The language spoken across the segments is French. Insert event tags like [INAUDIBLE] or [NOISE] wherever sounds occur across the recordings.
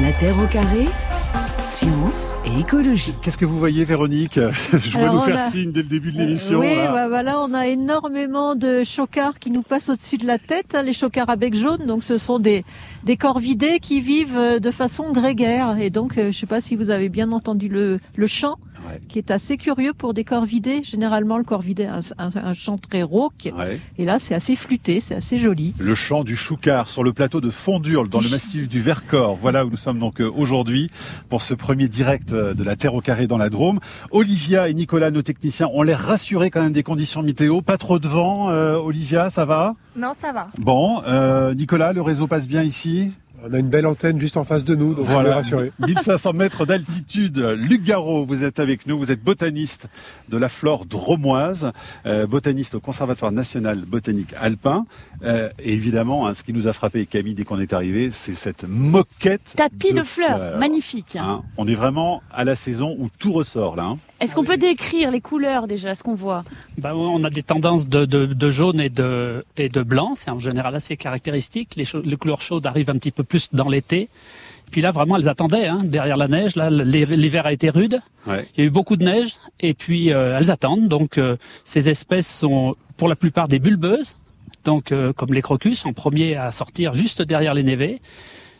La Terre au carré Science et écologie. Qu'est-ce que vous voyez, Véronique? [LAUGHS] Je vois nous faire signe dès le début de l'émission. Oui, bah, voilà, on a énormément de chocards qui nous passent au-dessus de la tête, hein, les chocards à bec jaune. Donc, ce sont des, des corvidés qui vivent euh, de façon grégaire. Et donc, euh, je ne sais pas si vous avez bien entendu le, le chant qui est assez curieux pour des corvidés. Généralement, le corvidé a un, chant très rauque. Et là, c'est assez flûté, c'est assez joli. Le chant du choucard sur le plateau de Fondurle, dans le massif du Vercors. Voilà où nous sommes donc euh, aujourd'hui pour ce premier direct euh, de la Terre au carré dans la Drôme. Olivia et Nicolas, nos techniciens, ont l'air rassurés quand même des conditions météo. Pas trop de vent. Euh, Olivia, ça va? Non, ça va. Bon, Nicolas, le réseau passe bien ici? On a une belle antenne juste en face de nous, donc voilà. rassuré. 1500 [LAUGHS] mètres d'altitude. Luc Garot, vous êtes avec nous. Vous êtes botaniste de la flore dromoise, euh, botaniste au Conservatoire national botanique alpin. Euh, et évidemment, hein, ce qui nous a frappé, Camille, dès qu'on est arrivé, c'est cette moquette. Tapis de, fleurs, magnifique. Hein. on est vraiment à la saison où tout ressort là. Hein. Est-ce qu'on peut décrire les couleurs déjà, ce qu'on voit? Bah, On a des tendances de, de, jaune et de, et de blanc, c'est en général assez caractéristique. Les, les couleurs chaudes arrivent un petit peu plus dans l'été. Puis là, vraiment, elles attendaient hein, derrière la neige. Là, l'hiver a été rude. Il y a eu beaucoup de neige, et puis euh, elles attendent. Donc, euh, ces espèces sont pour la plupart des bulbeuses, donc euh, comme les crocus, en premier à sortir juste derrière les névés.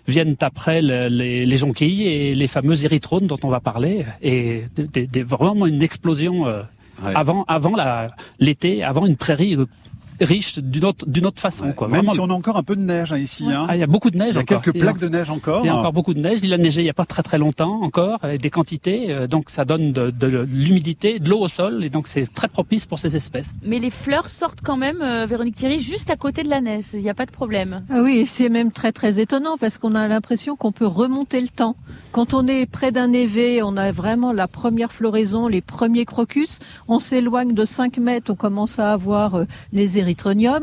Viennent après les, jonquilles et les fameuses érythrones dont on va parler, et vraiment une explosion avant avant l'été, avant une prairie riche d'une autre, d'une autre façon. Quoi. Même si on a encore un peu de neige hein, ici. Hein. Ah, il y a beaucoup de neige. Il y a quelques plaques de neige encore. Il y a encore beaucoup de neige. Il a neigé il n'y a pas très très longtemps encore, avec des quantités. Euh, donc ça donne de, de l'humidité, de l'eau au sol, et donc c'est très propice pour ces espèces. Mais les fleurs sortent quand même, euh, Véronique Thierry, juste à côté de la neige. Il n'y a pas de problème. Ah oui, c'est même très très étonnant parce qu'on a l'impression qu'on peut remonter le temps. Quand on est près d'un évé, on a vraiment la première floraison, les premiers crocus. On s'éloigne de 5 mètres, on commence à avoir euh, les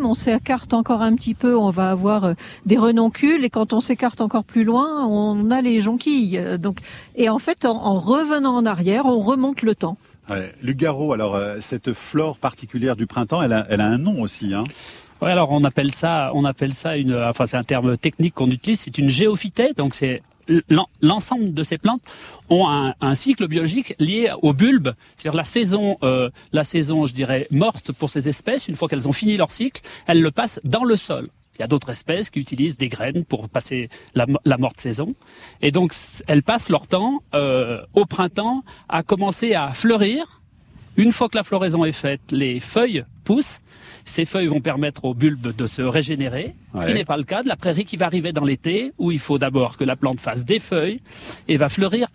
On s'écarte encore un petit peu, on va avoir euh, des renoncules. Et quand on s'écarte encore plus loin, on a les jonquilles. Euh, donc, et en fait, en, revenant en arrière, on remonte le temps. Ouais. Lugaro, alors cette flore particulière du printemps, elle a, elle a un nom aussi. Hein Ouais, alors on appelle ça, on appelle ça une, enfin c'est un terme technique qu'on utilise, c'est une géophytée, donc c'est l'ensemble de ces plantes ont un, cycle biologique lié au bulbe, c'est-à-dire la saison, euh, la saison, je dirais, morte pour ces espèces. Une fois qu'elles ont fini leur cycle, elles le passent dans le sol. Il y a d'autres espèces qui utilisent des graines pour passer la, morte saison. Et donc, elles passent leur temps euh, au printemps à commencer à fleurir. Une fois que la floraison est faite, les feuilles poussent ces feuilles vont permettre aux bulbes de se régénérer, ce qui n'est pas le cas de la prairie qui va arriver dans l'été, où il faut d'abord que la plante fasse des feuilles et va fleurir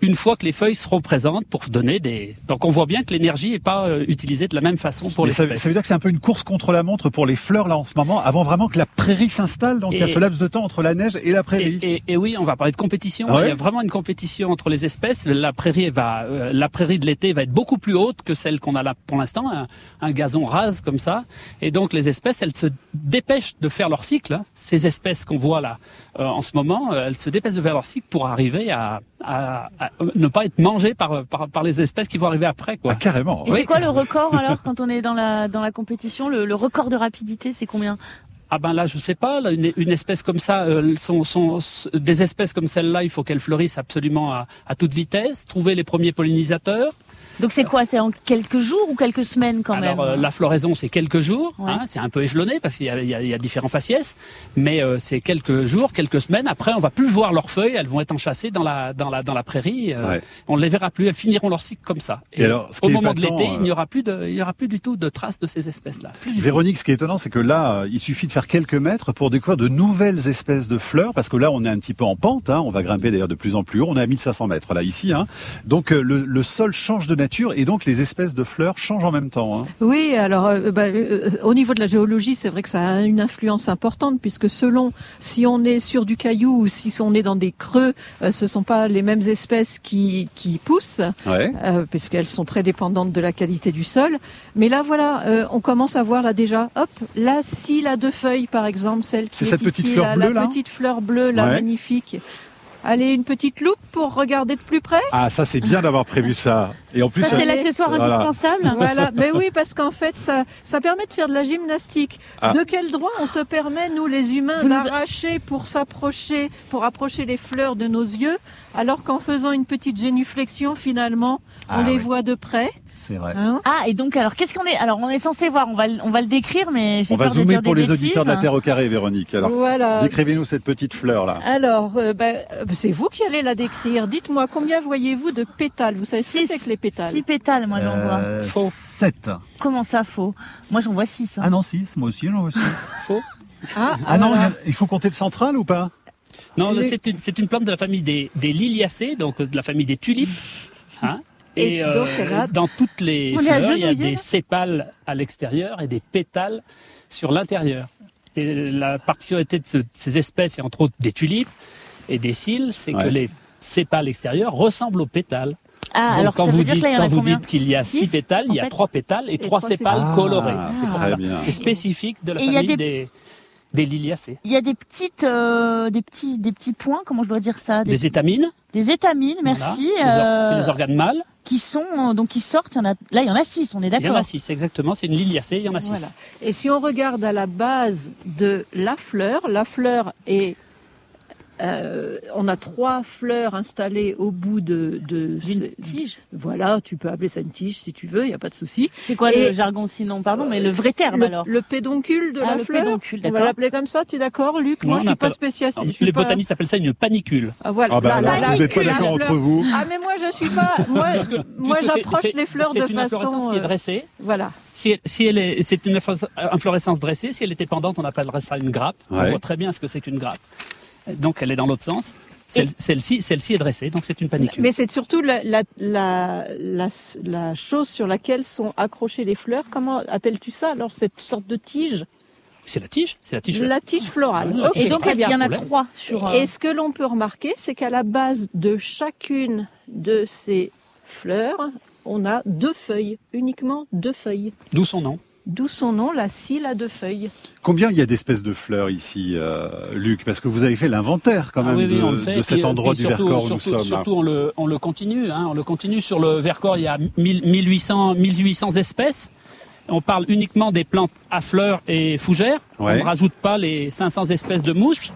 une fois que les feuilles seront présentes pour donner des. Donc on voit bien que l'énergie n'est pas euh, utilisée de la même façon pour les ça, ça veut dire que c'est un peu une course contre la montre pour les fleurs là en ce moment, avant vraiment que la prairie s'installe. Donc il y a ce laps de temps entre la neige et la prairie. Et, et, oui, on va parler de compétition. Ah il y a vraiment une compétition entre les espèces. La prairie va, euh, la prairie de l'été va être beaucoup plus haute que celle qu'on a là pour l'instant, un, gazon rase comme ça. Et donc les espèces, elles se dépêchent de faire leur cycle. Hein. Ces espèces qu'on voit là euh, en ce moment, elles se dépêchent de faire leur cycle pour arriver à, à, ne pas être mangé par, par, les espèces qui vont arriver après. Quoi. Ah, carrément. Et c'est quoi le record alors [LAUGHS] quand on est dans la, dans la compétition le, record de rapidité, c'est combien? Ah ben là, je sais pas. une, espèce comme ça, euh, sont, sont, des espèces comme celle-là, il faut qu'elles fleurissent absolument à, à toute vitesse. Trouver les premiers pollinisateurs. Donc c'est quoi C'est en quelques jours ou quelques semaines quand même Alors, La floraison c'est quelques jours, hein, c'est un peu échelonné parce qu'il y, y, y a, différents faciès, mais euh, c'est quelques jours, quelques semaines. Après on va plus voir leurs feuilles, elles vont être enchâssées dans la dans la dans la prairie. Euh, On ne les verra plus, elles finiront leur cycle comme ça. Et, alors, au moment de l'été, il n'y euh, aura plus de il y aura plus du tout de traces de ces espèces là. Véronique, ce qui est étonnant, c'est que là, il suffit de faire quelques mètres pour découvrir de nouvelles espèces de fleurs, parce que là on est un petit peu en pente, hein, on va grimper d'ailleurs de plus en plus haut. On est à 1500 mètres là ici, hein. donc euh, le, le sol change de nature et donc les espèces de fleurs changent en même temps. Hein. Oui, alors euh, bah, euh, au niveau de la géologie, c'est vrai que ça a une influence importante puisque selon si on est sur du caillou ou si on est dans des creux, euh, ce sont pas les mêmes espèces qui, qui poussent, puisqu'elles sont très dépendantes de la qualité du sol. Mais là, voilà, on commence à voir là déjà, hop, là, si la deux feuilles, par exemple, celle qui est, cette petite fleur bleue, la petite fleur bleue, là, magnifique. Allez, une petite loupe pour regarder de plus près Ah, ça c'est bien d'avoir prévu ça. Et en plus, Ça, c'est euh, l'accessoire Voilà. indispensable. [LAUGHS] Voilà, mais oui, parce qu'en fait, ça, ça permet de faire de la gymnastique. Ah. De quel droit on se permet, nous les humains, Vous nous- d'arracher pour s'approcher, pour approcher les fleurs de nos yeux, alors qu'en faisant une petite génuflexion, finalement, on Ah les oui. voit de près? C'est vrai. hein Ah, et donc, alors, qu'est-ce qu'on est Alors, on est censé voir, on va, le- on va le décrire, mais j'ai on va de zoomer dire pour des les auditeurs de la. Terre au carré, Véronique. Alors, Voilà. décrivez-nous cette petite fleur là. Alors, euh, ben, euh, c'est vous qui allez la décrire. Dites-moi, combien voyez-vous de pétales? Vous savez ce que Six. c'est que les pétales? Six pétales, moi, j'en vois. Euh, Faux. 7. Comment ça, faux? Moi, j'en vois six. hein. Ah non, 6, moi aussi j'en vois 6. [LAUGHS] Faux. Ah, Ah non, voilà. il faut compter le central ou pas? Non, Les- c'est une, c'est une plante de la famille des, des liliacées, donc de la famille des tulipes. Hein Et et euh, dans toutes les On fleurs, il y a des sépales à l'extérieur et des pétales sur l'intérieur. Et la particularité de ce- ces espèces, et entre autres des tulipes et des cils, c'est Ouais. que les sépales extérieurs ressemblent aux pétales. Ah, Donc alors quand ça vous veut dire dites, quand vous dites qu'il y a six, Six, pétales, il y a fait. trois pétales et, Et trois trois sépales sépales. colorés. Ah, C'est spécifique de la Et il y a famille des- des, des liliacées. Il y a des petites, euh, des petits, des petits points. Comment je dois dire ça? Des, Des étamines, des étamines, voilà, merci. c'est les, or- euh, c'est les organes mâles. Qui sont euh, donc qui sortent. Il y en a, là, il y en a six. On est Il y en d'accord. a six, exactement. C'est une liliacée, il y en a six. Voilà. Et si on regarde à la base de la fleur, la fleur est euh, on a trois fleurs installées au bout de, ce- tige. Voilà, tu peux appeler ça une tige si tu veux, il n'y a pas de souci. C'est quoi Et- le jargon sinon Pardon, mais le vrai terme Le, alors? le pédoncule de Ah, la le fleur. pédoncule, on va l'appeler comme ça, tu es d'accord, Luc? Moi, Ouais, je suis pas spécialiste. je suis Les pas- botanistes appellent ça une panicule. Ah, voilà. Ah bah La- alors, la- si vous n'êtes pas d'accord entre vous. Ah mais moi je suis pas. Moi, j'approche les fleurs de C'est une inflorescence façon. qui est euh, dressée. Voilà. Si, elle- si elle est, c'est une inflorescence- inflorescence dressée. Si elle était pendante, on appellerait ça une grappe. Ouais. On voit très bien ce que c'est qu'une grappe. Donc elle est dans l'autre sens. Celle- Celle-ci, celle-ci est dressée, donc c'est une panicule. Mais c'est surtout la, la, la, la, la chose sur laquelle sont accrochées les fleurs. Comment appelles-tu ça alors cette sorte de tige? C'est la tige, c'est la tige. La tige florale. Tige Et donc il y bien. en a trois sur. euh, Et ce que l'on peut remarquer, c'est qu'à la base de chacune de ces fleurs, on a deux feuilles, uniquement deux feuilles. D'où son nom. D'où son nom, la scille à deux feuilles. Combien il y a d'espèces de fleurs ici, euh, Luc? Parce que vous avez fait l'inventaire quand Ah même oui, oui, de, fait. cet Puis, endroit puis du surtout- Vercors où nous surtout, sommes. Surtout, on le, on le continue. Hein, on le continue sur le Vercors. Il y a 1000 1800, 1800 espèces. On parle uniquement des plantes à fleurs et fougères. Ouais. On ne rajoute pas les 500 espèces de mousses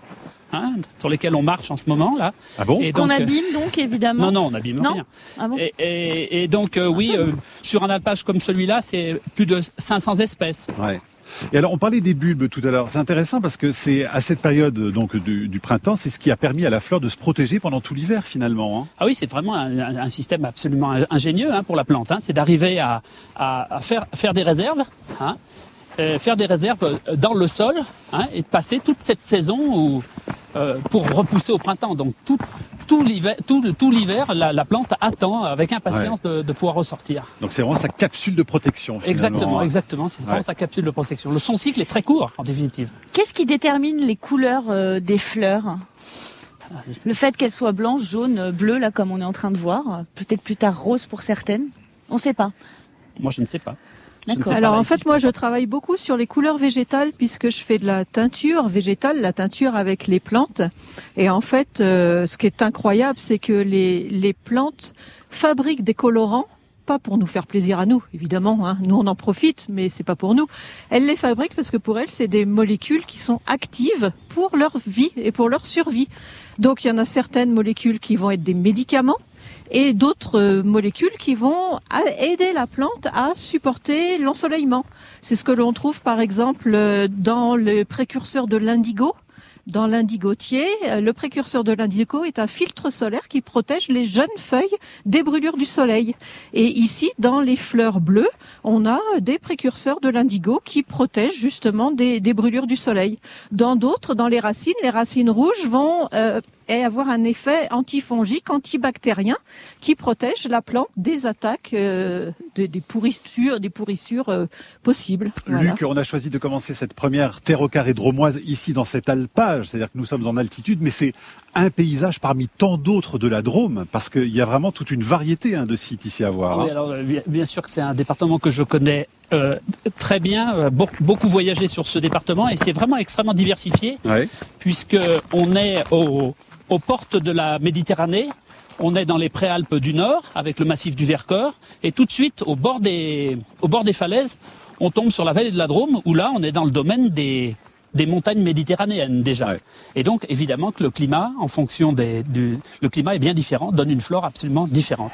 hein, sur lesquelles on marche en ce moment là. Ah bon Et qu'on donc, euh, abîme donc évidemment. Non, non, on n'abîme Non rien. Ah bon Et, et- et donc, euh, oui, euh, sur un alpage comme celui-là, c'est plus de 500 espèces. Ouais. Et alors, on parlait des bulbes tout à l'heure. C'est intéressant parce que c'est à cette période donc du, du printemps, c'est ce qui a permis à la fleur de se protéger pendant tout l'hiver finalement. hein. Ah oui, c'est vraiment un, un- un système absolument ingénieux hein, pour la plante. hein. C'est d'arriver à, à- à faire, faire des réserves, hein, euh, faire des réserves dans le sol hein, et de passer toute cette saison où, euh, pour repousser au printemps. Donc tout, tout l'hiver, tout, tout l'hiver, la, la plante attend avec impatience de, de pouvoir ressortir. Donc c'est vraiment sa capsule de protection. Finalement. Exactement, exactement. C'est vraiment Ouais. sa capsule de protection. Le son cycle est très court en définitive. Qu'est-ce qui détermine les couleurs euh, des fleurs? Le fait qu'elles soient blanches, jaunes, euh, bleues, là comme on est en train de voir, euh, peut-être plus tard rose pour certaines? On ne sait pas. Moi, je ne sais pas. D'accord. Alors en fait, moi, je travaille beaucoup sur les couleurs végétales puisque je fais de la teinture végétale, la teinture avec les plantes. Et en fait, euh, ce qui est incroyable, c'est que les, les plantes fabriquent des colorants pas pour nous faire plaisir à nous, évidemment. Hein. Nous, on en profite, mais c'est pas pour nous. Elles les fabriquent parce que pour elles, c'est des molécules qui sont actives pour leur vie et pour leur survie. Donc, il y en a certaines molécules qui vont être des médicaments et d'autres euh, molécules qui vont aider la plante à supporter l'ensoleillement. C'est ce que l'on trouve par exemple euh, dans le précurseur de l'indigo. Dans l'indigotier, euh, le précurseur de l'indigo est un filtre solaire qui protège les jeunes feuilles des brûlures du soleil. Et ici, dans les fleurs bleues, on a des précurseurs de l'indigo qui protègent justement des, brûlures du soleil. Dans d'autres, dans les racines, les racines rouges vont euh, avoir un effet antifongique, antibactérien, qui protège la plante des attaques, euh, des, pourrissures, possibles. Luc, on a choisi de commencer cette première terre au dromoise ici dans cet alpage paysage, c'est-à-dire que nous sommes en altitude, mais c'est un paysage parmi tant d'autres de la Drôme, parce qu'il y a vraiment toute une variété hein, de sites ici à voir. Oui, hein. alors, euh, bien, sûr que c'est un département que je connais euh, très bien, euh, beau- beaucoup voyagé sur ce département et c'est vraiment extrêmement diversifié Ouais. puisque on est au- aux portes de la Méditerranée. On est dans les préalpes du Nord avec le massif du Vercors et tout de suite au bord des, au bord des falaises, on tombe sur la vallée de la Drôme où là on est dans le domaine des, des montagnes méditerranéennes déjà. Ouais. Et donc évidemment que le climat, en fonction des, du, le climat est bien différent, donne une flore absolument différente.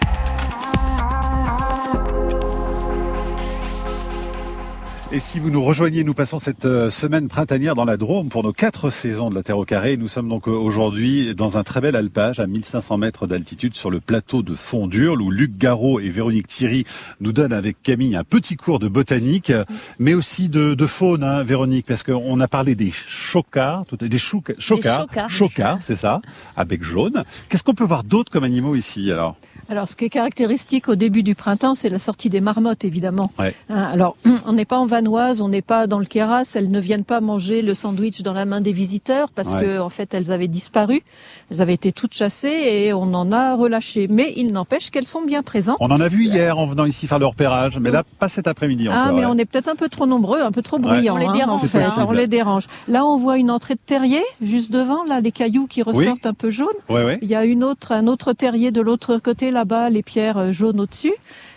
Et si vous nous rejoignez, nous passons cette euh, semaine printanière dans la Drôme pour nos quatre saisons de la Terre au carré. Nous sommes donc euh, aujourd'hui dans un très bel alpage à 1500 mètres d'altitude sur le plateau de Fondurle où Luc Garot et Véronique Thierry nous donnent avec Camille un petit cours de botanique, mais aussi de, de faune, hein, Véronique, parce qu'on a parlé des chocards, des chouca- chocards, chocards. chocards, c'est ça, à bec jaune. Qu'est-ce qu'on peut voir d'autre comme animaux ici alors? Alors, ce qui est caractéristique au début du printemps, c'est la sortie des marmottes, évidemment. Ouais. Hein, alors, [CLEARS THROAT] on n'est pas en Vanoise, on n'est pas dans le Kéras, elles ne viennent pas manger le sandwich dans la main des visiteurs parce Ouais. que, en fait, elles avaient disparu. Elles avaient été toutes chassées et on en a relâché. Mais il n'empêche qu'elles sont bien présentes. On en a vu hier en venant ici faire le repérage, mais là pas cet après-midi encore. Ah, mais ouais. on est peut-être un peu trop nombreux, un peu trop bruyants. On les hein, dérange, en fait. possible. On les dérange. Là, on voit une entrée de terrier juste devant, là, les cailloux qui ressortent un peu jaunes. Ouais, ouais. Il y a une autre, un autre terrier de l'autre côté là-bas, les pierres euh, jaunes au-dessus.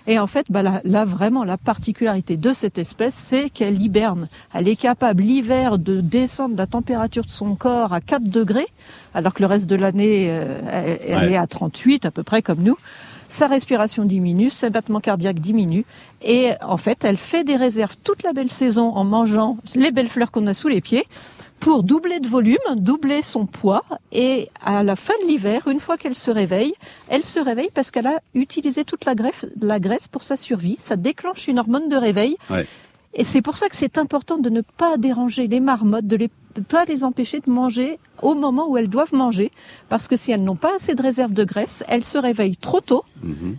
Et en fait, bah, là, là, vraiment, la particularité de cette espèce, c'est qu'elle hiberne. Elle est capable l'hiver de descendre la température de son corps à 4 degrés, alors que le reste de l'année, euh, elle, elle Ouais. est à 38 à peu près comme nous. Sa respiration diminue, ses battements cardiaques diminuent. Et en fait, elle fait des réserves toute la belle saison en mangeant les belles fleurs qu'on a sous les pieds pour doubler de volume, doubler son poids. Et à la fin de l'hiver, une fois qu'elle se réveille, elle se réveille parce qu'elle a utilisé toute la, greffe, la graisse pour sa survie. Ça déclenche une hormone de réveil. Ouais. Et c'est pour ça que c'est important de ne pas déranger les marmottes, de ne pas les empêcher de manger au moment où elles doivent manger. Parce que si elles n'ont pas assez de réserve de graisse, elles se réveillent trop tôt. Mhm.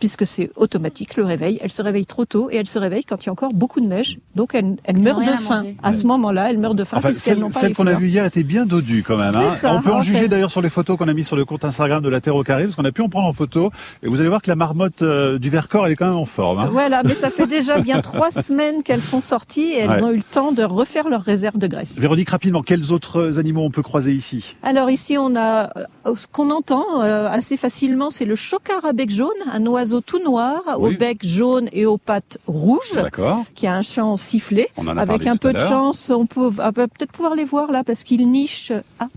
Puisque c'est automatique le réveil, elles se réveillent trop tôt et elles se réveillent quand il y a encore beaucoup de neige. Donc meurent rien de faim. À ce moment-là, elles meurent de faim Enfin, celle, n'ont pas celle qu'on a vue hier était bien dodue quand même. hein. Ça, On peut en en juger d'ailleurs sur les photos qu'on a mis sur le compte Instagram de la Terre au carré, parce qu'on a pu en prendre en photo. Et vous allez voir que la marmotte euh, du Vercors, elle est quand même en forme. hein. Voilà, mais ça [LAUGHS] fait déjà bien trois semaines qu'elles sont sorties et elles Ouais. ont eu le temps de refaire leur réserve de graisse. Véronique, rapidement, quels autres animaux on peut croiser ici? Alors ici, on a euh, ce qu'on entend euh, assez facilement, c'est le chocard à bec jaune, un oiseau tout noir, Oui. au bec jaune et aux pattes rouges, D'accord. qui a un chant sifflé. On en a Avec un peu de chance, on peut, peut-être pouvoir les voir là parce qu'il niche. Ah,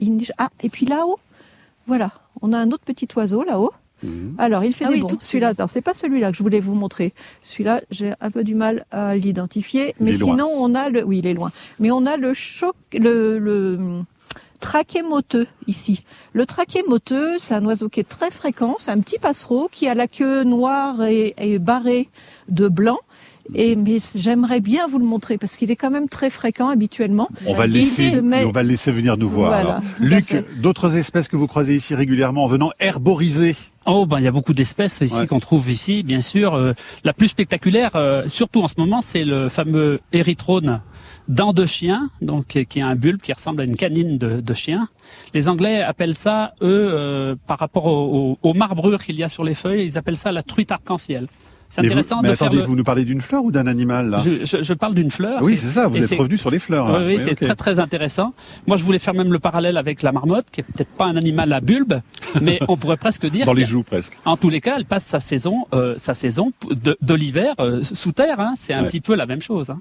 il niche. Ah, et puis là-haut, voilà, on a un autre petit oiseau là-haut. Mhm. Alors, il fait Ah des oui, bons. Celui-là, c'est pas celui-là que je voulais vous montrer. Celui-là, j'ai un peu du mal à l'identifier. Mais sinon, on a le, oui, il est loin. Mais on a le choc, le, le traquet moteux ici. Le traquet moteux, c'est un oiseau qui est très fréquent. C'est un petit passereau qui a la queue noire et, et barrée de blanc. Et mais j'aimerais bien vous le montrer parce qu'il est quand même très fréquent habituellement. On va le laisser, on va le laisser venir nous voir. Voilà, Luc, d'autres espèces que vous croisez ici régulièrement en venant herboriser. Oh ben il y a beaucoup d'espèces ici Ouais. qu'on trouve ici, bien sûr. Euh, la plus spectaculaire, euh, surtout en ce moment, c'est le fameux érythrone dents de chien, donc qui a un bulbe qui ressemble à une canine de, de chien. Les Anglais appellent ça, eux, euh, par rapport au- au- aux marbrures qu'il y a sur les feuilles, ils appellent ça la truite arc-en-ciel. C'est Mais vous- intéressant mais de faire attendez, le- vous nous parlez d'une fleur ou d'un animal là? Je, je- je parle d'une fleur. Oui, c'est ça, vous êtes c'est- revenu sur les fleurs. Oui, oui, c'est ok. très très intéressant. Moi, je voulais faire même le parallèle avec la marmotte, qui est peut-être pas un animal à bulbe, [LAUGHS] mais on pourrait presque dire Dans les joues presque. en tous les cas, elle passe sa saison, euh, sa saison de, de l'hiver euh, sous terre. hein. C'est un Ouais. petit peu la même chose. hein.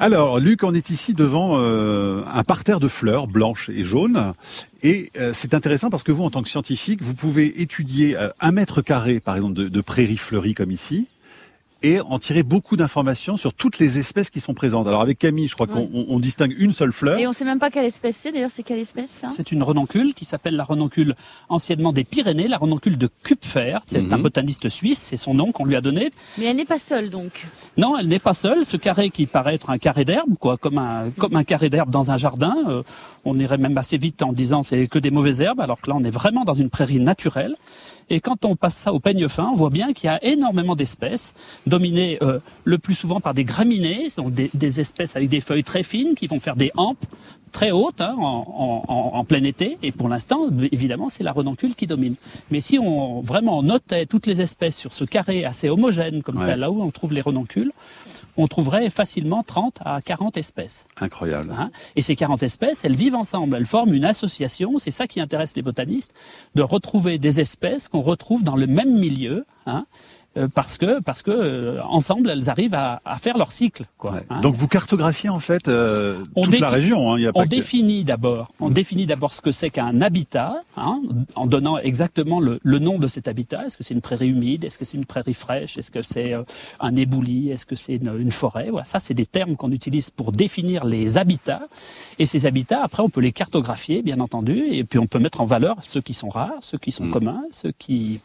Alors, Luc, on est ici devant euh, un parterre de fleurs blanches et jaunes. Et euh, c'est intéressant parce que vous, en tant que scientifique, vous pouvez étudier euh, un mètre carré, par exemple, de, de prairies fleuries comme ici, et en tirer beaucoup d'informations sur toutes les espèces qui sont présentes. Alors, avec Camille, je crois qu'on on- on distingue une seule fleur. Et on sait même pas quelle espèce c'est. D'ailleurs, c'est quelle espèce ça? C'est une renoncule qui s'appelle la renoncule anciennement des Pyrénées, la renoncule de Kupfer. C'est Mhm. un botaniste suisse, c'est son nom qu'on lui a donné. Mais elle n'est pas seule donc. Non, elle n'est pas seule. Ce carré qui paraît être un carré d'herbe, quoi, comme un comme un carré d'herbe dans un jardin. euh, on irait même assez vite en disant c'est que des mauvaises herbes, alors que là on est vraiment dans une prairie naturelle. Et quand on passe ça au peigne fin, on voit bien qu'il y a énormément d'espèces, dominées euh, le plus souvent par des graminées, donc des, des espèces avec des feuilles très fines qui vont faire des hampes très hautes hein, en, en, en, plein été. Et pour l'instant, évidemment, c'est la renoncule qui domine. Mais si on vraiment notait toutes les espèces sur ce carré assez homogène comme ça, là où on trouve les renoncules, on trouverait facilement 30 à 40 espèces. Incroyable. Hein et ces 40 espèces, elles vivent ensemble, elles forment une association, c'est ça qui intéresse les botanistes, de retrouver des espèces qu'on retrouve dans le même milieu, hein, parce que parce que euh, ensemble elles arrivent à, à, faire leur cycle. Quoi, hein. Donc vous cartographiez en fait euh, toute la région. Hein, y a on définit d'abord on définit d'abord ce que c'est qu'un habitat hein, en donnant exactement le, le, nom de cet habitat. Est-ce que c'est une prairie humide? Est-ce que c'est une prairie fraîche? Est-ce que c'est euh, un ébouli Est-ce que c'est une, une, forêt? Voilà, ça c'est des termes qu'on utilise pour définir les habitats. Et ces habitats après on peut les cartographier bien entendu et puis on peut mettre en valeur ceux qui sont rares, ceux qui sont mmh. communs, ceux qui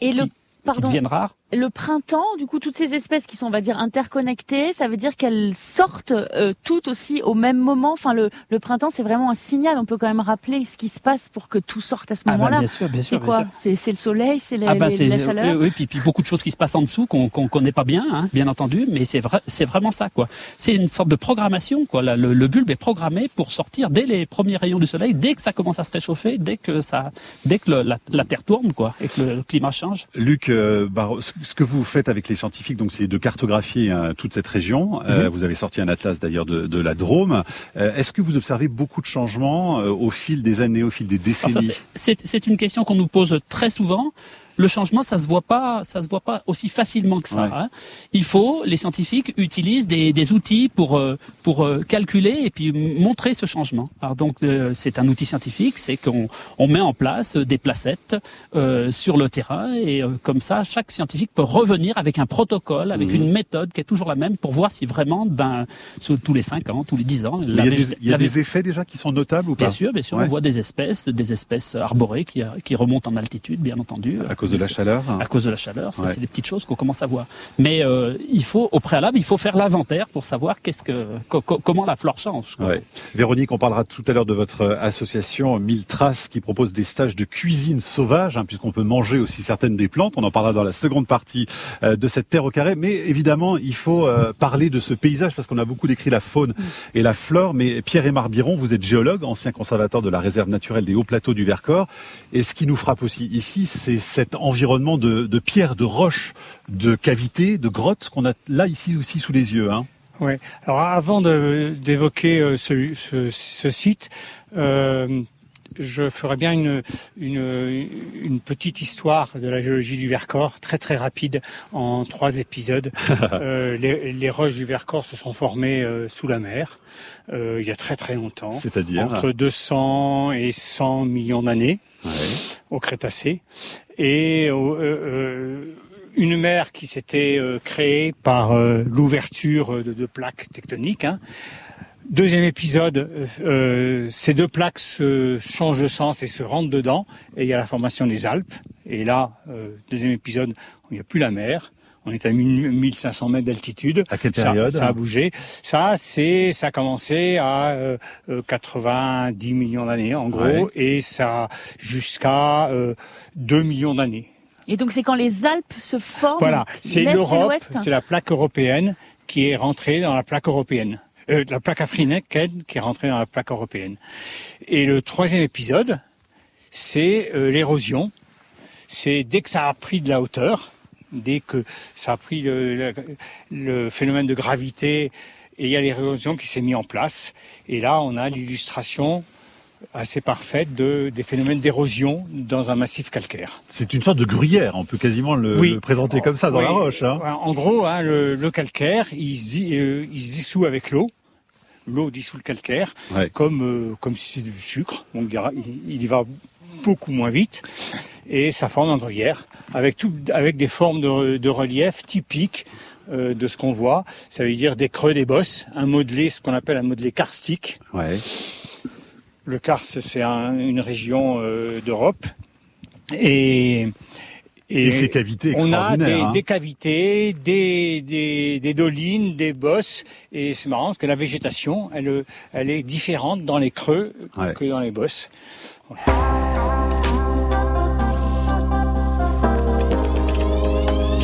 et qui, le Qui deviennent rares le printemps, du coup, toutes ces espèces qui sont, on va dire, interconnectées, ça veut dire qu'elles sortent euh, toutes aussi au même moment. Enfin, le, le printemps, c'est vraiment un signal. On peut quand même rappeler ce qui se passe pour que tout sorte à ce moment-là. Ah bah bien sûr, bien sûr. C'est quoi C'est le soleil, c'est ah bah la chaleur. Oui, puis, puis beaucoup de choses qui se passent en dessous qu'on qu'on connaît pas bien, hein, bien entendu. Mais c'est vrai, c'est vraiment ça, quoi. C'est une sorte de programmation, quoi. le, le, bulbe est programmé pour sortir dès les premiers rayons du soleil, dès que ça commence à se réchauffer, dès que ça, dès que le, la, la, terre tourne, quoi, et que le, climat change. Luc, euh, ce que vous faites avec les scientifiques, donc c'est de cartographier hein, toute cette région. Euh, mhm. vous avez sorti un atlas d'ailleurs de, de, la Drôme. Euh, Est-ce que vous observez beaucoup de changements euh, au fil des années, au fil des décennies? C'est une question qu'on nous pose très souvent le changement, ça se voit pas, ça se voit pas aussi facilement que ça. Ouais. Hein. Il faut, les scientifiques utilisent des, des outils pour euh, pour euh, calculer et puis montrer ce changement. Alors donc euh, c'est un outil scientifique, c'est qu'on on met en place des placettes euh, sur le terrain et euh, comme ça, chaque scientifique peut revenir avec un protocole, avec mmh. une méthode qui est toujours la même pour voir si vraiment, ben, tous les 5 ans, tous les 10 ans, il y a, des, y a des, effets déjà qui sont notables ou pas? Bien sûr, bien sûr, ouais. on voit des espèces, des espèces arborées qui, qui remontent en altitude, bien entendu. À cause de la chaleur À cause de la chaleur, ça ouais. c'est des petites choses qu'on commence à voir. Mais euh, il faut, au préalable, il faut faire l'inventaire pour savoir qu'est-ce que, co comment la flore change. Ouais. Véronique, on parlera tout à l'heure de votre association Mille Traces qui propose des stages de cuisine sauvage, hein, puisqu'on peut manger aussi certaines des plantes. On en parlera dans la seconde partie euh, de cette terre au carré. Mais évidemment, il faut euh, parler de ce paysage parce qu'on a beaucoup décrit la faune et la flore. Mais Pierre-Aimar Biron, vous êtes géologue, ancien conservateur de la réserve naturelle des hauts plateaux du Vercors. Et ce qui nous frappe aussi ici, c'est cet environnement de, de pierres, de roches, de cavités, de grottes qu'on a là ici aussi sous les yeux. Hein. Oui. Alors avant d'évoquer euh, ce, ce, ce, site, euh, je ferais bien une, une, une, petite histoire de la géologie du Vercors, très très rapide, en trois épisodes. [LAUGHS] euh, les, les, roches du Vercors se sont formées euh, sous la mer euh, il y a très très longtemps. C'est-à-dire Entre 200 et 100 millions d'années ouais. au Crétacé. Et euh, une mer qui s'était créée par l'ouverture de, de, plaques tectoniques. Hein, Deuxième épisode, euh, ces deux plaques se changent de sens et se rentrent dedans, et il y a la formation des Alpes. Et là, euh, deuxième épisode, il n'y a plus la mer. On est à 1500 mètres d'altitude. À quelle période ça, ça, a bougé. Ça, c'est, ça a commencé à euh, 90 millions d'années, en gros, ouais. et ça jusqu'à 2 millions d'années. Et donc, c'est quand les Alpes se forment. Voilà, c'est l'Europe, c'est la plaque européenne qui est rentrée dans la plaque européenne euh, la plaque africaine qui est rentrée dans la plaque européenne. Et le troisième épisode, c'est euh, l'érosion. C'est dès que ça a pris de la hauteur, dès que ça a pris le, le phénomène de gravité, et il y a l'érosion qui s'est mis en place. Et là, on a l'illustration assez parfaite de, des phénomènes d'érosion dans un massif calcaire. C'est une sorte de gruyère, on peut quasiment le, oui. le présenter comme ça dans oui. la roche. Hein. En gros, hein, le, le, calcaire, il, euh, il se dissout avec l'eau. L'eau dissout le calcaire, ouais. comme, euh, comme si c'est du sucre. Donc il y va beaucoup moins vite. Et ça forme un gruyère avec, tout, avec des formes de, de relief typiques euh, de ce qu'on voit. Ça veut dire des creux, des bosses, un modelé, ce qu'on appelle un modelé karstique. Ouais. Le Karst, c'est un, une région euh, d'Europe. Et, et, et, ces cavités On a des, hein. des cavités, des, des, des, dolines, des bosses. Et c'est marrant parce que la végétation, elle, elle est différente dans les creux ouais. que dans les bosses. Voilà.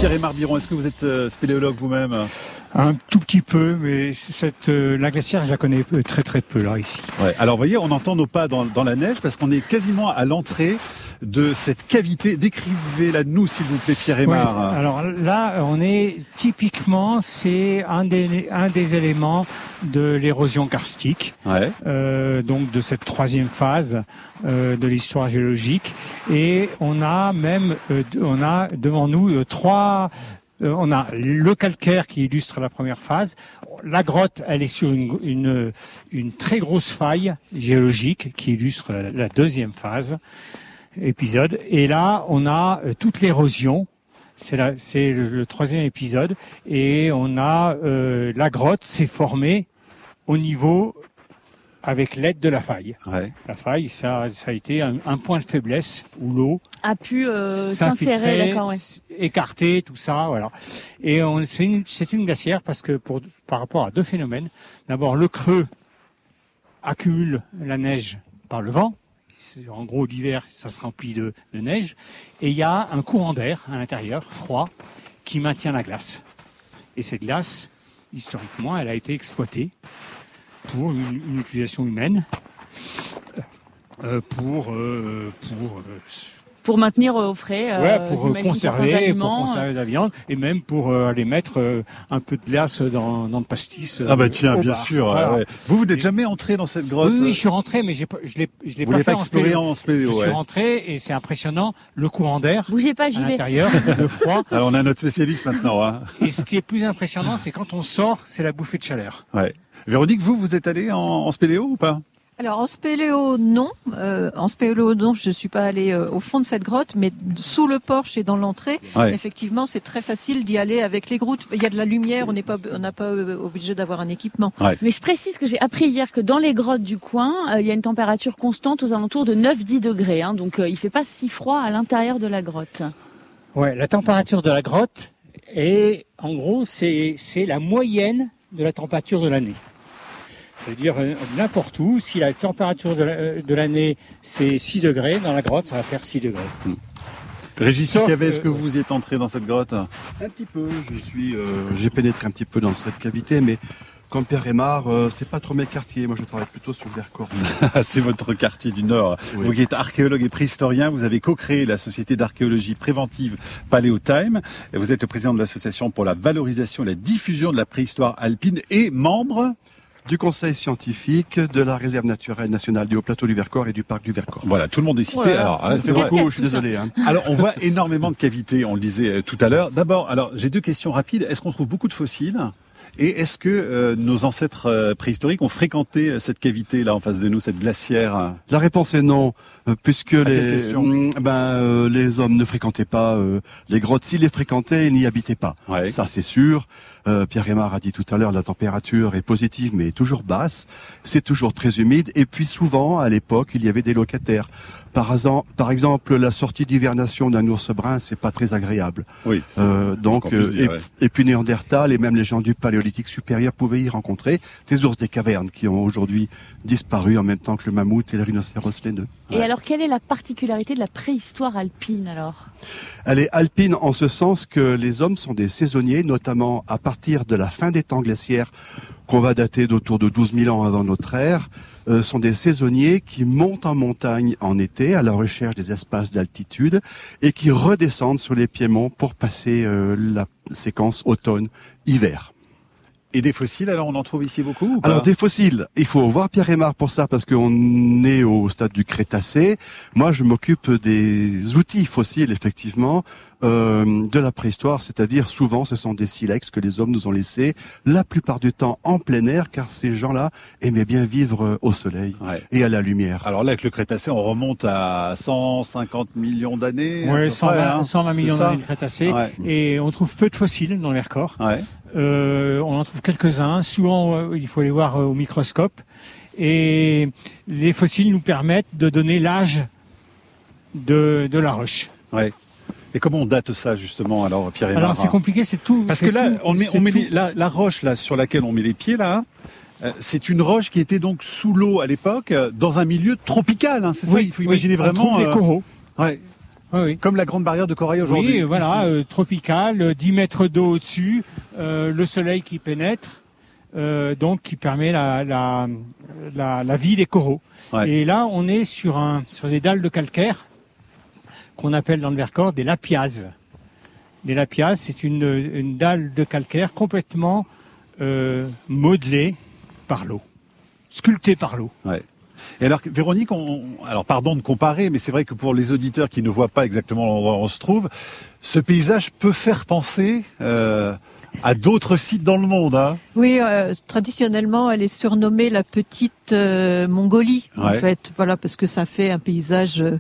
Pierre et Marbiron, est-ce que vous êtes spéléologue vous-même? Un tout petit peu, mais cette euh, la glacière, je la connais très très peu là ici. Ouais. Alors, vous voyez, on entend nos pas dans, dans la neige parce qu'on est quasiment à l'entrée de cette cavité. Décrivez-la nous, s'il vous plaît, Pierre Aymar. alors là, on est typiquement, c'est un des, un des éléments de l'érosion karstique, ouais. euh, donc de cette troisième phase euh, de l'histoire géologique. Et on a même, euh, on a devant nous euh, trois euh, on a le calcaire qui illustre la première phase. La grotte, elle est sur une, très grosse faille géologique qui illustre la, deuxième phase épisode. Et là, on a euh, toute l'érosion. C'est le, le, troisième épisode. Et on a euh, la grotte s'est formée au niveau avec l'aide de la faille. Ouais. La faille, ça, ça a été un, un point de faiblesse où l'eau a pu euh, s'insérer, ouais. écarter tout ça, voilà. Et c'est une, une glacière parce que pour par rapport à deux phénomènes. D'abord, le creux accumule la neige par le vent en gros l'hiver ça se remplit de, de, neige, et il y a un courant d'air à l'intérieur, froid, qui maintient la glace. Et cette glace, historiquement, elle a été exploitée pour une, une utilisation humaine, euh, pour, euh, pour euh, pour maintenir au frais. Euh, ouais, pour conserver, pour conserver la viande et même pour euh, aller mettre euh, un peu de glace dans, dans le pastis. ah bah tiens, bien bar. sûr. Voilà. Ouais. Vous vous n'êtes jamais entré dans cette grotte Oui, oui je suis rentré, mais je l'ai je l'ai pas, fait pas exploré en spéléo. Je suis rentré et c'est impressionnant le courant d'air. Bougez pas, j'y vais. l'intérieur, le froid. [LAUGHS] Alors on a notre spécialiste maintenant. Hein. Et ce qui est plus impressionnant, c'est quand on sort, c'est la bouffée de chaleur. Ouais. Véronique, vous, vous êtes allé en, en spéléo ou pas? Alors en spéléo non, euh, en spéléo non, je suis pas allé euh, au fond de cette grotte, mais sous le porche et dans l'entrée, ouais. effectivement, c'est très facile d'y aller avec les groutes. Il y a de la lumière, on n'est pas, on n'a pas euh, obligé d'avoir un équipement. Ouais. Mais je précise que j'ai appris hier que dans les grottes du coin, euh, il y a une température constante aux alentours de 9-10 degrés, hein, donc il fait pas si froid à l'intérieur de la grotte. Ouais, la température de la grotte est, en gros, c'est c'est la moyenne de la température de l'année. C'est-à-dire n'importe où, si la température de l'année c'est 6 degrés, dans la grotte ça va faire 6 degrés. Mmh. Régis Cavet, est-ce que vous êtes entré dans cette grotte? Un petit peu, je suis, euh, j'ai pénétré un petit peu dans cette cavité, mais comme Pierre Aymar, euh, c'est pas trop mes quartiers. Moi, je travaille plutôt sur le Vercors. [LAUGHS] c'est votre quartier du Nord. Oui. Vous qui êtes archéologue et préhistorien, vous avez co-créé la société d'archéologie préventive Paléotime. Et vous êtes le président de l'association pour la valorisation et la diffusion de la préhistoire alpine et membre du conseil scientifique de la réserve naturelle nationale du Haut-Plateau du Vercors et du parc du Vercors. Voilà, tout le monde est cité. Voilà. Alors, hein, c'est beaucoup, je suis désolé. Hein. [LAUGHS] Alors, on voit énormément de cavités, on le disait tout à l'heure. D'abord, alors, j'ai deux questions rapides. Est-ce qu'on trouve beaucoup de fossiles? Et est-ce que euh, nos ancêtres euh, préhistoriques ont fréquenté cette cavité là en face de nous, cette glacière? La réponse est non, euh, puisque les, ben, euh, les hommes ne fréquentaient pas euh, les grottes. S'ils les fréquentaient, ils n'y habitaient pas. Ouais. Ça, c'est sûr. Pierre Aymar a dit tout à l'heure, la température est positive, mais toujours basse. C'est toujours très humide. Et puis souvent, à l'époque, il y avait des locataires. Par, exemple, par exemple, la sortie d'hivernation d'un ours brun, c'est pas très agréable. Oui. donc, dire, et, ouais. et, puis Néandertal et même les gens du Paléolithique supérieur pouvaient y rencontrer des ours des cavernes qui ont aujourd'hui disparu en même temps que le mammouth et le rhinocéros laineux. Et ouais. alors, quelle est la particularité de la préhistoire alpine alors? Elle est alpine en ce sens que les hommes sont des saisonniers, notamment à partir de la fin des temps glaciaires, qu'on va dater d'autour de 12 000 ans avant notre ère, euh, sont des saisonniers qui montent en montagne en été à la recherche des espaces d'altitude et qui redescendent sur les piémonts pour passer euh, la séquence automne-hiver. Et des fossiles, alors on en trouve ici beaucoup ou pas? Alors des fossiles, il faut voir Pierre Aymar pour ça parce qu'on est au stade du Crétacé. Moi, je m'occupe des outils fossiles, effectivement, euh, de la préhistoire, c'est-à-dire souvent ce sont des silex que les hommes nous ont laissés, la plupart du temps en plein air, car ces gens-là aimaient bien vivre au soleil ouais. et à la lumière. Alors là, avec le Crétacé, on remonte à 150 millions d'années. Oui, 120, hein 120 millions d'années de Crétacé, ouais. et on trouve peu de fossiles dans les records. Ouais. Euh, on en trouve quelques-uns. Souvent, euh, il faut les voir euh, au microscope. Et les fossiles nous permettent de donner l'âge de, de la roche. Ouais. Et comment on date ça justement alors Pierre Aymar Alors c'est compliqué, c'est tout. Parce que là, tout, on met, on met tout. les, la, la, roche là sur laquelle on met les pieds là. Euh, c'est une roche qui était donc sous l'eau à l'époque, dans un milieu tropical. Hein, c'est oui, ça Il faut oui, imaginer on vraiment trouve des coraux. Ouais. Comme la grande barrière de corail aujourd'hui. Oui, voilà, euh, tropical, 10 mètres d'eau au-dessus, euh, le soleil qui pénètre, euh, donc qui permet la, la, la, vie des coraux. Et là, on est sur, un, sur des dalles de calcaire qu'on appelle dans le Vercors des lapiazes. Les lapiazes, c'est une, une dalle de calcaire complètement modelée par l'eau, sculptée par l'eau. Ouais. Et alors, Véronique, on, alors pardon de comparer, mais c'est vrai que pour les auditeurs qui ne voient pas exactement l'endroit où on se trouve, ce paysage peut faire penser euh, à d'autres sites dans le monde. Hein. Oui, euh, traditionnellement, elle est surnommée la petite euh, Mongolie, en fait. Voilà, parce que ça fait un paysage, euh,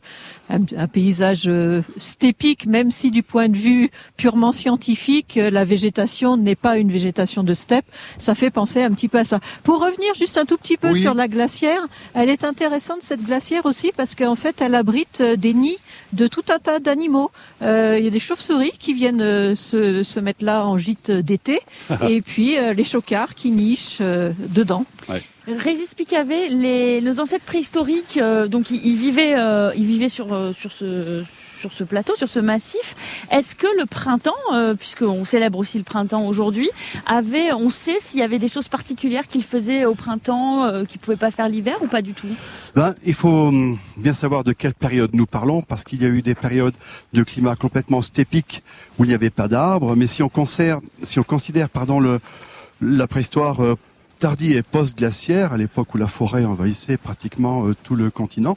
un, paysage stépique, même si du point de vue purement scientifique, la végétation n'est pas une végétation de steppe. Ça fait penser un petit peu à ça. Pour revenir juste un tout petit peu sur la glacière, elle est intéressante cette glacière aussi parce qu'en fait, elle abrite des nids de tout un tas d'animaux. Il y a des chauves-souris qui viennent se, se mettre là en gîte d'été, [LAUGHS] et puis euh, les chocards qui nichent euh, dedans. Ouais. Régis Picavet, les, nos ancêtres préhistoriques, euh, donc ils, vivaient, ils vivaient sur sur ce sur ce plateau, sur ce massif. Est-ce que le printemps, puisqu'on célèbre aussi le printemps aujourd'hui, avait, on sait s'il y avait des choses particulières qu'il faisait au printemps euh, qu'il pouvait pas faire l'hiver ou pas du tout? Ben, Il faut hum, bien savoir de quelle période nous parlons, parce qu'il y a eu des périodes de climat complètement stépique où il n'y avait pas d'arbres, mais si on, considère, si on considère pardon, le, la préhistoire euh, tardive et post-glaciaire, à l'époque où la forêt envahissait pratiquement euh, tout le continent,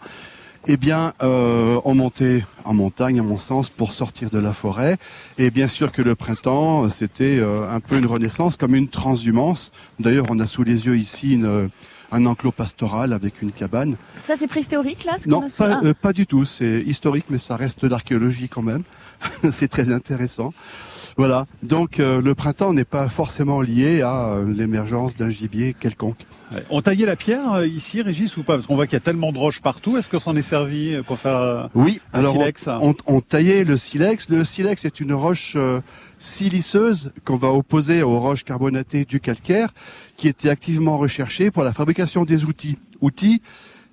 eh bien, euh, on montait en montagne, à mon sens, pour sortir de la forêt. Et bien sûr que le printemps, c'était euh, un peu une renaissance, comme une transhumance. D'ailleurs, on a sous les yeux ici une, un enclos pastoral avec une cabane. Ça, c'est préhistorique, là ce Non, pas, euh, pas du tout. C'est historique, mais ça reste de l'archéologie quand même. [LAUGHS] c'est très intéressant. Voilà. Donc euh, le printemps n'est pas forcément lié à euh, l'émergence d'un gibier quelconque. On taillait la pierre euh, ici, Régis, ou pas? Parce qu'on voit qu'il y a tellement de roches partout. Est-ce qu'on s'en est servi pour faire oui, un alors silex? on, on, taillait le silex. Le silex est une roche siliceuse qu'on va opposer aux roches carbonatées du calcaire, qui était activement recherchée pour la fabrication des outils. Outils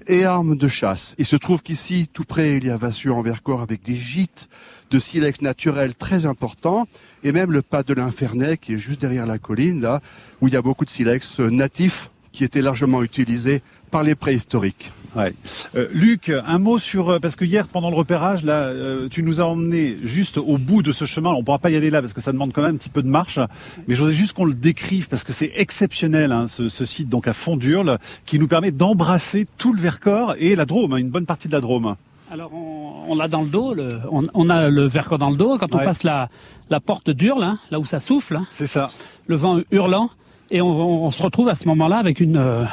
et armes de chasse. Il se trouve qu'ici, tout près, il y a Vassure en Vercors avec des gîtes de silex naturel très importants et même le pas de l'Infernet qui est juste derrière la colline, là, où il y a beaucoup de silex natifs qui étaient largement utilisés par les préhistoriques. Ouais. Euh, Luc, un mot sur euh, parce que hier pendant le repérage là, euh, tu nous as emmené juste au bout de ce chemin. On pourra pas y aller là parce que ça demande quand même un petit peu de marche, mais je voudrais juste qu'on le décrive parce que c'est exceptionnel hein, ce, ce, site donc à Fondurle qui nous permet d'embrasser tout le Vercors et la Drôme, hein, une bonne partie de la Drôme. Alors on, l'a dans le dos, le, on, a le Vercors dans le dos quand on passe la, la porte d'Urle, hein, là où ça souffle. Hein. c'est ça. Le vent hurlant et on, on se retrouve à ce moment-là avec une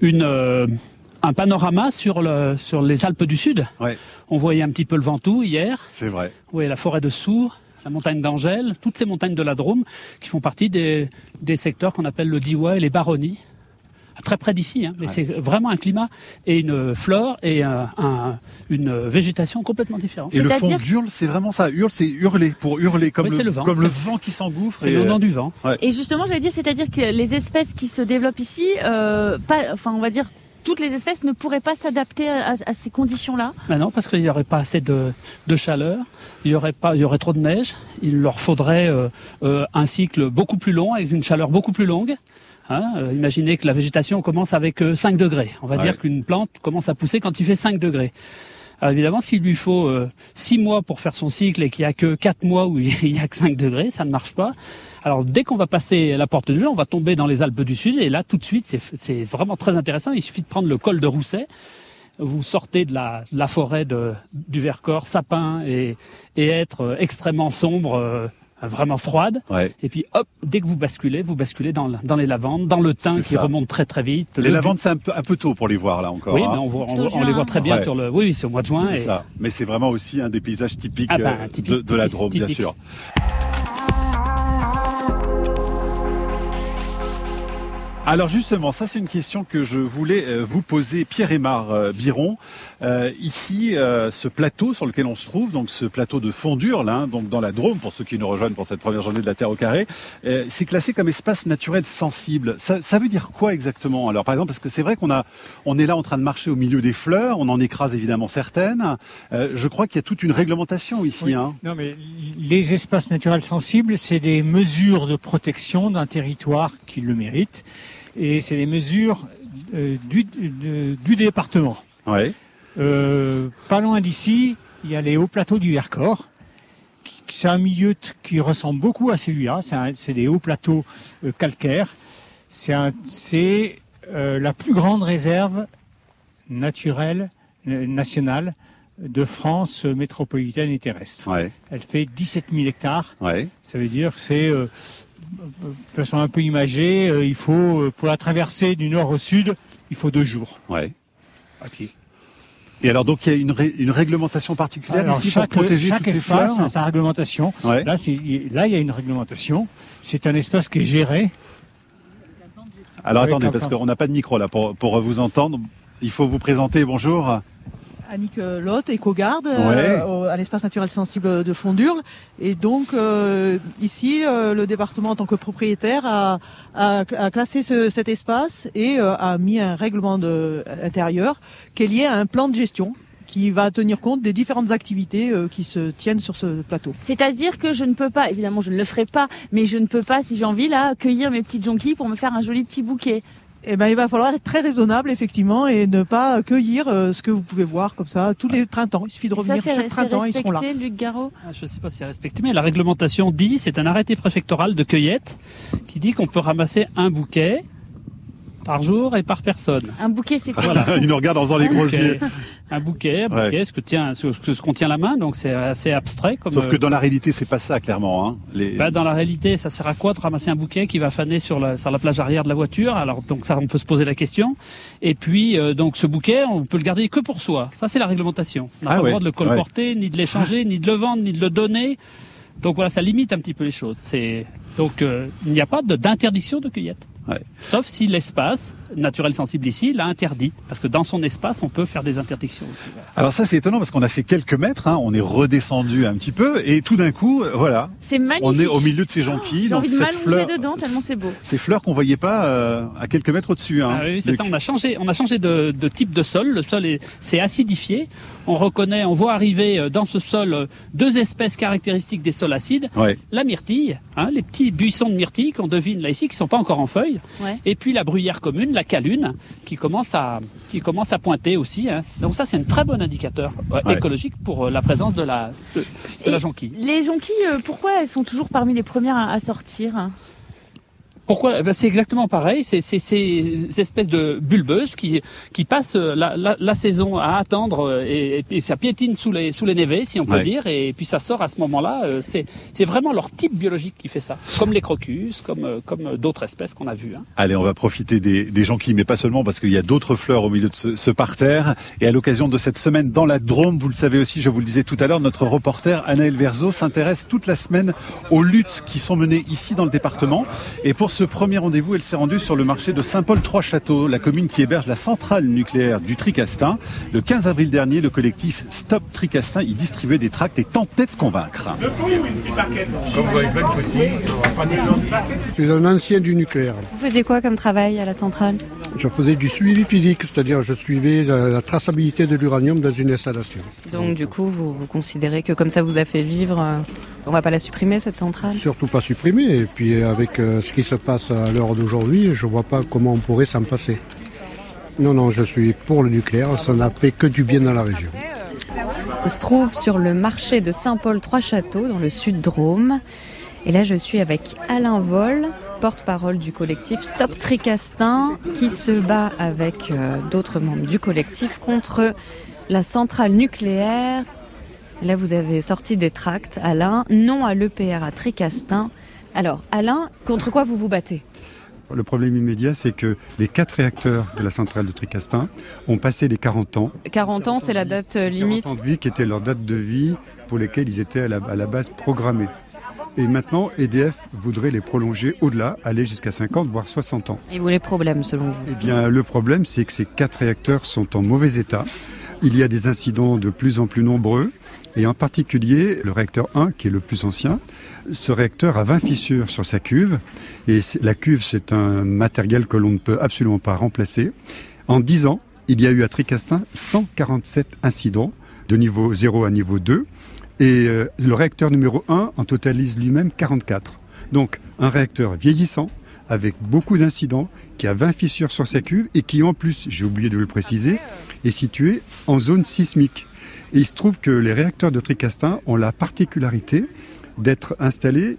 une un panorama sur, le, sur les Alpes du Sud. On voyait un petit peu le Ventoux hier. C'est vrai. Vous voyez la forêt de Sours, la montagne d'Angèle, toutes ces montagnes de la Drôme qui font partie des, des secteurs qu'on appelle le Diois et les Baronnies. Très près d'ici, hein, mais c'est vraiment un climat et une flore et un, une végétation complètement différente. Et le fond d'Urle, c'est vraiment ça. Hurle, c'est hurler, pour hurler, comme, le, vent, comme le vent qui s'engouffre. C'est le nom du vent. Et justement, j'allais dire, c'est-à-dire que les espèces qui se développent ici, euh, pas, enfin, on va dire toutes les espèces ne pourraient pas s'adapter à, ces conditions-là ben Non, parce qu'il n'y aurait pas assez de, chaleur, il y aurait pas, il y aurait trop de neige. Il leur faudrait euh, euh, un cycle beaucoup plus long avec une chaleur beaucoup plus longue. Hein. Euh, imaginez que la végétation commence avec 5 degrés. On va dire qu'une plante commence à pousser quand il fait 5 degrés. Alors évidemment, s'il lui faut 6 mois pour faire son cycle et qu'il n'y a que 4 mois où [LAUGHS] il n'y a que 5 degrés, ça ne marche pas. Alors dès qu'on va passer la porte de l'eau, on va tomber dans les Alpes du Sud et là tout de suite c'est vraiment très intéressant. Il suffit de prendre le col de Rousset. Vous sortez de la, forêt du Vercors, sapin et, être extrêmement sombre. Euh, vraiment froide. Et puis hop, dès que vous basculez, vous basculez dans, les lavandes, dans le thym qui remonte très très vite. Les lavandes, c'est un peu, un peu tôt pour les voir là encore. Oui, hein. mais on, les voit très bien sur le. Oui, c'est au mois de juin. C'est ça. Mais c'est vraiment aussi un des paysages typiques, ah ben, euh, de, la Drôme, bien sûr. Alors justement, ça c'est une question que je voulais euh, vous poser, Pierre-Aymar euh, Biron. Euh, ici, ce plateau sur lequel on se trouve, donc ce plateau de Fondure, là, hein, donc dans la Drôme, pour ceux qui nous rejoignent pour cette première journée de la Terre au carré, c'est classé comme espace naturel sensible. Ça, ça, veut dire quoi exactement Alors par exemple, parce que c'est vrai qu'on a, on est là en train de marcher au milieu des fleurs, on en écrase évidemment certaines. je crois qu'il y a toute une réglementation ici. Hein. Non, mais les espaces naturels sensibles, c'est des mesures de protection d'un territoire qui le mérite et c'est les mesures euh, du, du, département. Ouais. Euh, pas loin d'ici, il y a les hauts plateaux du Vercors. C'est un milieu qui ressemble beaucoup à celui-là. C'est des hauts plateaux euh, calcaires. C'est euh, la plus grande réserve naturelle nationale de France métropolitaine et terrestre. Ouais. Elle fait 17 000 hectares. Ouais. Ça veut dire que c'est de façon un peu imagée, il faut, pour la traversée du nord au sud, il faut deux jours. Ouais. Ok. Et alors donc il y a une, une réglementation particulière ici pour protéger chaque toutes espace ces a sa réglementation. Là, là il y a une réglementation. C'est un espace qui est géré. Alors attendez parce qu'on n'a pas de micro là pour, pour vous entendre. Il faut vous présenter. Bonjour. Annick euh, Lotte, éco-garde euh, à l'espace naturel sensible de Fondurle. Et donc euh, ici, le département en tant que propriétaire a, classé cet espace et a mis un règlement de, intérieur qui est lié à un plan de gestion qui va tenir compte des différentes activités qui se tiennent sur ce plateau. C'est-à-dire que je ne peux pas, évidemment je ne le ferai pas, mais je ne peux pas, si j'ai envie, là, cueillir mes petites jonquilles pour me faire un joli petit bouquet eh ben, il va falloir être très raisonnable, effectivement, et ne pas cueillir euh, ce que vous pouvez voir comme ça tous les printemps. Il suffit de revenir chaque printemps, ils seront là. Luc Garot ah, Je ne sais pas si c'est respecté, mais la réglementation dit, c'est un arrêté préfectoral de cueillette qui dit qu'on peut ramasser un bouquet par jour et par personne. Un bouquet, c'est quoi Il nous regarde en faisant les gros yeux. Un bouquet, un bouquet, ce que tient, ce, ce qu'on tient la main, donc c'est assez abstrait. Comme Sauf que dans la réalité, c'est pas ça, clairement. Hein. Les... Bah, dans la réalité, ça sert à quoi de ramasser un bouquet qui va faner sur la, sur la plage arrière de la voiture? Alors donc ça, on peut se poser la question. Et puis euh, donc ce bouquet, on peut le garder que pour soi. Ça, c'est la réglementation. On n'a ah pas le droit de le colporter, ni de l'échanger, ni de le vendre, ni de le donner. Donc voilà, ça limite un petit peu les choses. C'est donc euh, il n'y a pas d'interdiction de cueillette. Sauf si l'espace naturel sensible ici l'a interdit, parce que dans son espace, on peut faire des interdictions aussi. Alors ça, c'est étonnant parce qu'on a fait quelques mètres, hein, on est redescendu un petit peu, et tout d'un coup, voilà, c'est magnifique. On est au milieu de ces jonquilles. Oh, [GASPS] J'ai envie de m'allonger dedans tellement c'est beau. Ces fleurs qu'on voyait pas euh, à quelques mètres au-dessus. Hein, ah oui, c'est ça. On a changé, on a changé de, de type de sol. Le sol est, c'est acidifié. On reconnaît, on voit arriver euh, dans ce sol euh, deux espèces caractéristiques des sols acides. La myrtille, hein, les petits buissons de myrtille qu'on devine là ici, qui sont pas encore en feuilles. Et puis la bruyère commune, la calune, qui commence à, qui commence à pointer aussi. Hein. Donc ça, c'est un très bon indicateur écologique pour la présence de la, de, la jonquille. Les jonquilles, pourquoi elles sont toujours parmi les premières à, sortir pourquoi? Eh ben, C'est exactement pareil. C'est ces espèces de bulbeuses qui, qui passent la, la, la saison à attendre euh, et, et, ça piétine sous les, sous les névés, si on peut dire, et puis ça sort à ce moment-là. Euh, c'est vraiment leur type biologique qui fait ça, comme les crocus, comme, euh, comme d'autres espèces qu'on a vues. Hein. Allez, on va profiter des, des jonquilles, mais pas seulement, parce qu'il y a d'autres fleurs au milieu de ce, ce, parterre. Et à l'occasion de cette semaine dans la Drôme, vous le savez aussi, je vous le disais tout à l'heure, notre reporter Anaël Verzo s'intéresse toute la semaine aux luttes qui sont menées ici dans le département. Et pour ce premier rendez-vous, elle s'est rendue sur le marché de Saint-Paul-Trois-Châteaux, la commune qui héberge la centrale nucléaire du Tricastin. Le 15 avril dernier, le collectif Stop Tricastin y distribuait des tracts et tentait de convaincre. Je suis un ancien du nucléaire. Vous faisiez quoi comme travail à la centrale? Je faisais du suivi physique, c'est-à-dire je suivais la, traçabilité de l'uranium dans une installation. Donc du coup, vous, vous, considérez que comme ça vous a fait vivre euh, on va pas la supprimer cette centrale Surtout pas supprimer. Et puis avec euh, ce qui se passe à l'heure d'aujourd'hui, je vois pas comment on pourrait s'en passer. Non, non, je suis pour le nucléaire. Ça n'a fait que du bien dans la région. On se trouve sur le marché de Saint-Paul-Trois-Châteaux, dans le sud Drôme. Et là, je suis avec Alain Vol, porte-parole du collectif Stop Tricastin, qui se bat avec euh, d'autres membres du collectif contre la centrale nucléaire Là, vous avez sorti des tracts, Alain, non à l'EPR à Tricastin. Alors, Alain, contre quoi vous vous battez? Le problème immédiat, c'est que les quatre réacteurs de la centrale de Tricastin ont passé les 40 ans. 40 ans, c'est la date limite 40 ans de vie qui était leur date de vie pour lesquelles ils étaient à la, base programmés. Et maintenant, EDF voudrait les prolonger au-delà, aller jusqu'à 50, voire 60 ans. Et où est le problème selon vous? Eh bien, le problème, c'est que ces quatre réacteurs sont en mauvais état. Il y a des incidents de plus en plus nombreux. Et en particulier, le réacteur 1, qui est le plus ancien, ce réacteur a 20 fissures sur sa cuve. Et la cuve, c'est un matériel que l'on ne peut absolument pas remplacer. En 10 ans, il y a eu à Tricastin 147 incidents de niveau 0 à niveau 2. Et euh, le réacteur numéro 1 en totalise lui-même 44. Donc un réacteur vieillissant, avec beaucoup d'incidents, qui a 20 fissures sur sa cuve et qui en plus, j'ai oublié de le préciser, est situé en zone sismique. Et il se trouve que les réacteurs de Tricastin ont la particularité d'être installés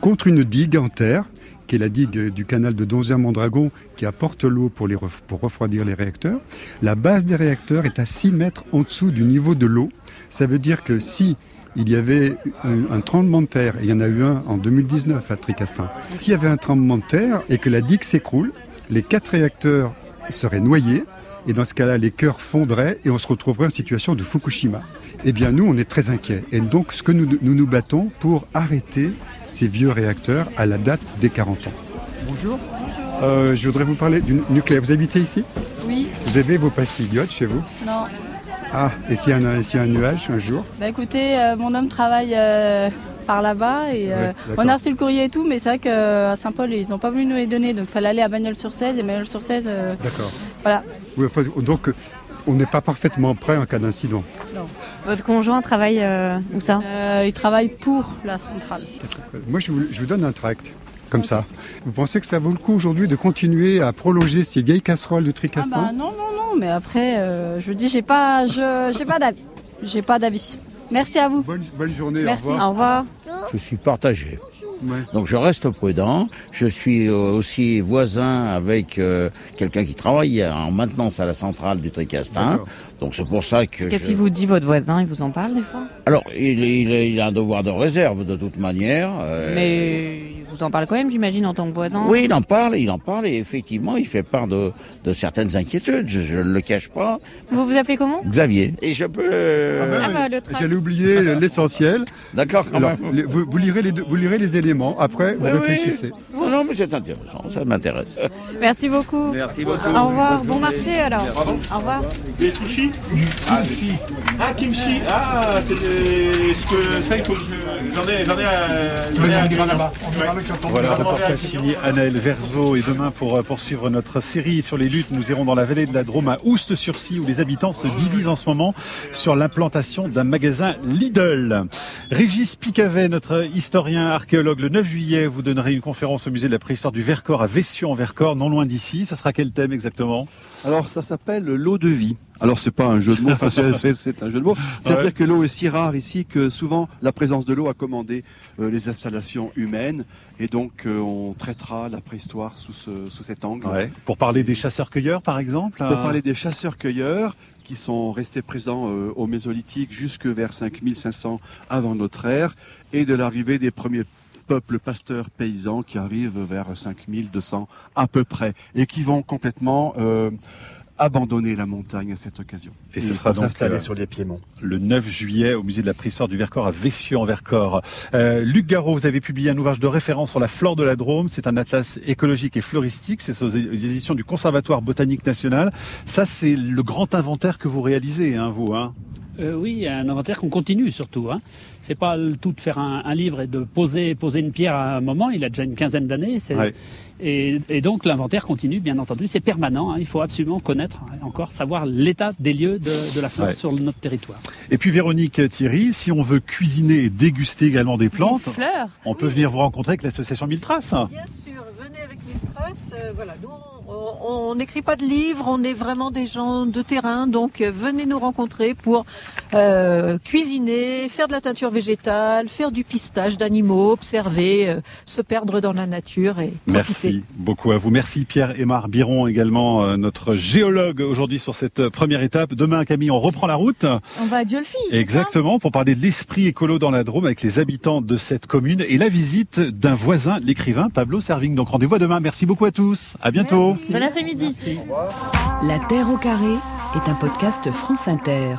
contre une digue en terre, qui est la digue du canal de Donzère-Mondragon, qui apporte l'eau pour, pour refroidir les réacteurs. La base des réacteurs est à 6 mètres en dessous du niveau de l'eau. Ça veut dire que si il y avait un, tremblement de terre, et il y en a eu un en 2019 à Tricastin, s'il y avait un tremblement de terre et que la digue s'écroule, les quatre réacteurs seraient noyés, et dans ce cas-là, les cœurs fondraient et on se retrouverait en situation de Fukushima. Eh bien, nous, on est très inquiets. Et donc, ce que nous nous, nous battons pour arrêter ces vieux réacteurs à la date des 40 ans. Bonjour. Euh, je voudrais vous parler du nucléaire. Vous habitez ici? Oui. Vous avez vos pastilles chez vous? Non. Ah, et s'il y, a un, un nuage un jour? Bah écoutez, euh, mon homme travaille euh, par là-bas et euh, on a reçu le courrier et tout, mais c'est vrai qu'à Saint-Paul, ils n'ont pas voulu nous les donner, donc il fallait aller à Bagnols-sur-Cèze et Bagnols-sur-Cèze. D'accord. Voilà. donc on n'est pas parfaitement prêt en cas d'incident. Non. Votre conjoint travaille où ça? Il travaille pour la centrale. Moi, je vous, je vous donne un tract comme ça. Vous pensez que ça vaut le coup aujourd'hui de continuer à prolonger ces vieilles casseroles de Tricastin? Ah bah Non, non, non, mais après, euh, je dis, j'ai pas, je, j'ai pas d'avis. J'ai pas d'avis. Merci à vous. Bonne, bonne journée. Merci. Au revoir. Au revoir. Je suis partagé. Donc je reste prudent. Je suis aussi voisin avec euh, quelqu'un qui travaille en maintenance à la centrale du Tricastin. Donc c'est pour ça que. Qu'est-ce qu'il vous dit votre voisin? Il vous en parle des fois? Alors il, il, il, a un devoir de réserve de toute manière. Euh... Mais vous en parle quand même, j'imagine, en tant que voisin. Oui, il en parle, il en parle et effectivement il fait part de, de certaines inquiétudes. Je, je, ne le cache pas. Vous vous appelez comment? Xavier. Et je peux. Euh... Ah ben, ah bah, J'allais oublier l'essentiel. D'accord. Vous, vous, lirez les, vous lirez les éléments. Après, vous réfléchissez. Oui. Non, mais c'est intéressant. Ça m'intéresse. Merci beaucoup. Merci beaucoup. Au revoir. Bon marché alors. Pardon? Au revoir. Les sushis? Ah, ah, kimchi. Ah, c'est ce que ça, il faut que je. J'en ai, j'en ai, euh, j'en ai un là-bas. Voilà, reportage signé Anaël Verzo. Et demain, pour poursuivre notre série sur les luttes, nous irons dans la vallée de la Drôme à Oust-sur-Cy, où les habitants se divisent en ce moment sur l'implantation d'un magasin Lidl. Régis Picavet, notre historien archéologue, le 9 juillet, vous donnerez une conférence au musée de la préhistoire du Vercors à Vession en Vercors, non loin d'ici. Ça sera quel thème exactement? Alors, ça s'appelle l'eau de vie. Alors c'est pas un jeu de mots, enfin, c'est [LAUGHS] un jeu de mots. C'est-à-dire que l'eau est si rare ici que souvent la présence de l'eau a commandé euh, les installations humaines et donc euh, on traitera la préhistoire sous, ce, sous cet angle. Ouais. Pour parler des chasseurs-cueilleurs par exemple Pour parler des chasseurs-cueilleurs qui sont restés présents euh, au Mésolithique jusque vers 5500 avant notre ère et de l'arrivée des premiers peuples pasteurs paysans qui arrivent vers 5200 à peu près et qui vont complètement euh, abandonner la montagne à cette occasion. Et ce sera donc installé sur les Piémonts. Le 9 juillet au musée de la préhistoire du Vercors à Vessieux en Vercors. Euh, Luc Garot, vous avez publié un ouvrage de référence sur la flore de la Drôme. C'est un atlas écologique et floristique. C'est aux éditions du Conservatoire botanique national. Ça, c'est le grand inventaire que vous réalisez, hein, vous. Hein? Euh, oui, un inventaire qu'on continue surtout. Hein. C'est pas le tout de faire un, un, livre et de poser, poser une pierre à un moment. Il a déjà une quinzaine d'années. Ouais. Et, et, donc l'inventaire continue, bien entendu. C'est permanent. Hein. Il faut absolument connaître, encore savoir l'état des lieux de, de la flore Ouais. sur notre territoire. Et puis Véronique Thierry, si on veut cuisiner et déguster également des plantes, Des fleurs. on peut venir vous rencontrer avec l'association Mille Traces. Bien sûr, venez avec Mille Traces. euh, voilà, nous, on- n'écrit pas de livres, on est vraiment des gens de terrain, donc euh, venez nous rencontrer pour euh, cuisiner, faire de la teinture végétale, faire du pistage d'animaux, observer, euh, se perdre dans la nature et profiter. Merci beaucoup à vous. Merci Pierre Aymar Biron également, euh, notre géologue aujourd'hui sur cette première étape. Demain, Camille, on reprend la route. On va à Diolfi. Exactement, pour parler de l'esprit écolo dans la Drôme avec les habitants de cette commune et la visite d'un voisin, l'écrivain Pablo Servigne. Donc rendez-vous demain. Merci beaucoup à tous. À bientôt. Bon après-midi. La Terre au carré est un podcast France Inter.